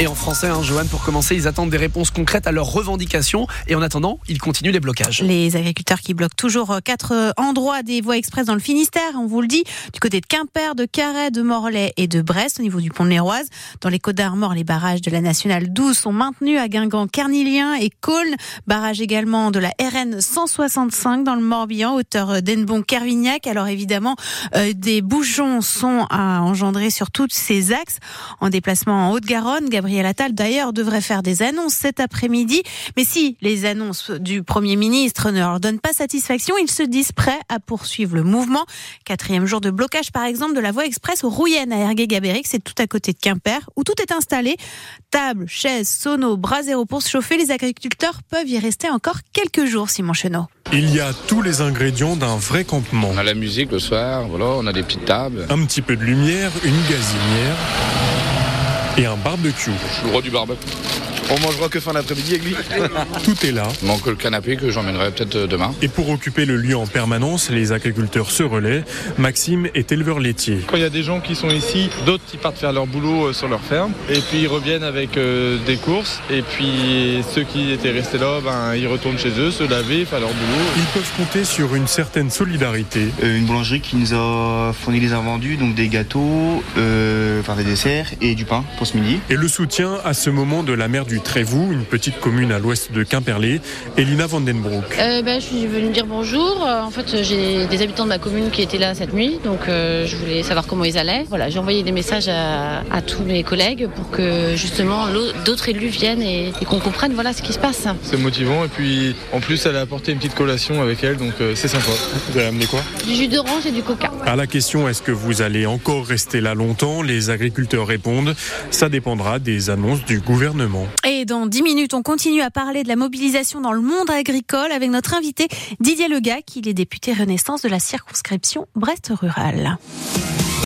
Et en français, hein, Johan, pour commencer, ils attendent des réponses concrètes à leurs revendications. Et en attendant, ils continuent les blocages. Les agriculteurs qui bloquent toujours quatre endroits des voies express dans le Finistère, on vous le dit, du côté de Quimper, de Carhaix, de Morlaix et de Brest, au niveau du pont de l'Héroise. Dans les Côtes d'Armor, les barrages de la Nationale 12 sont maintenus à Guingamp, Carnilien et Caulnes. Barrage également de la RN 165 dans le Morbihan, hauteur d'Enbon, Kervignac. Alors évidemment, euh, des bouchons sont à engendrer sur tous ces axes. En déplacement en Haute-Garonne, Gabriel Attal d'ailleurs devrait faire des annonces cet après-midi. Mais si les annonces du Premier ministre ne leur donnent pas satisfaction, ils se disent prêts à poursuivre le mouvement. Quatrième jour de blocage par exemple de la voie express au Rouyen à Ergué-Gabéric, c'est tout à côté de Quimper, où tout est installé. Table, chaises, sono, brasero pour se chauffer. Les agriculteurs peuvent y rester encore quelques jours, Simon Chenot. Il y a tous les ingrédients d'un vrai campement. On a la musique le soir, voilà, on a des petites tables. Un petit peu de lumière, une gazinière et un barbecue. Le roi du barbecue. On mangera que fin d'après-midi avec lui. Tout est là. Il manque le canapé que j'emmènerai peut-être euh, demain. Et pour occuper le lieu en permanence, les agriculteurs se relaient. Maxime est éleveur laitier. Quand il y a des gens qui sont ici, d'autres qui partent faire leur boulot euh, sur leur ferme. Et puis ils reviennent avec euh, des courses. Et puis ceux qui étaient restés là, ben, ils retournent chez eux, se laver, faire leur boulot. Ils peuvent compter sur une certaine solidarité. une boulangerie qui nous a fourni les invendus, donc des gâteaux, euh, enfin des desserts et du pain pour ce midi. Et le soutien à ce moment de la mer du Trévoux, une petite commune à l'ouest de Quimperlé, Elina Vandenbroek. Euh, ben, je suis venue dire bonjour. En fait, j'ai des habitants de ma commune qui étaient là cette nuit, donc euh, je voulais savoir comment ils allaient. Voilà, j'ai envoyé des messages à, à, tous mes collègues pour que justement d'autres élus viennent et, et qu'on comprenne voilà ce qui se passe. C'est motivant et puis en plus elle a apporté une petite collation avec elle, donc euh, c'est sympa. Vous avez amené quoi? Du jus d'orange et du coca. À la question est-ce que vous allez encore rester là longtemps, les agriculteurs répondent ça dépendra des annonces du gouvernement. Et dans 10 minutes, on continue à parler de la mobilisation dans le monde agricole avec notre invité Didier Lega, qui est député Renaissance de la circonscription Brest Rural.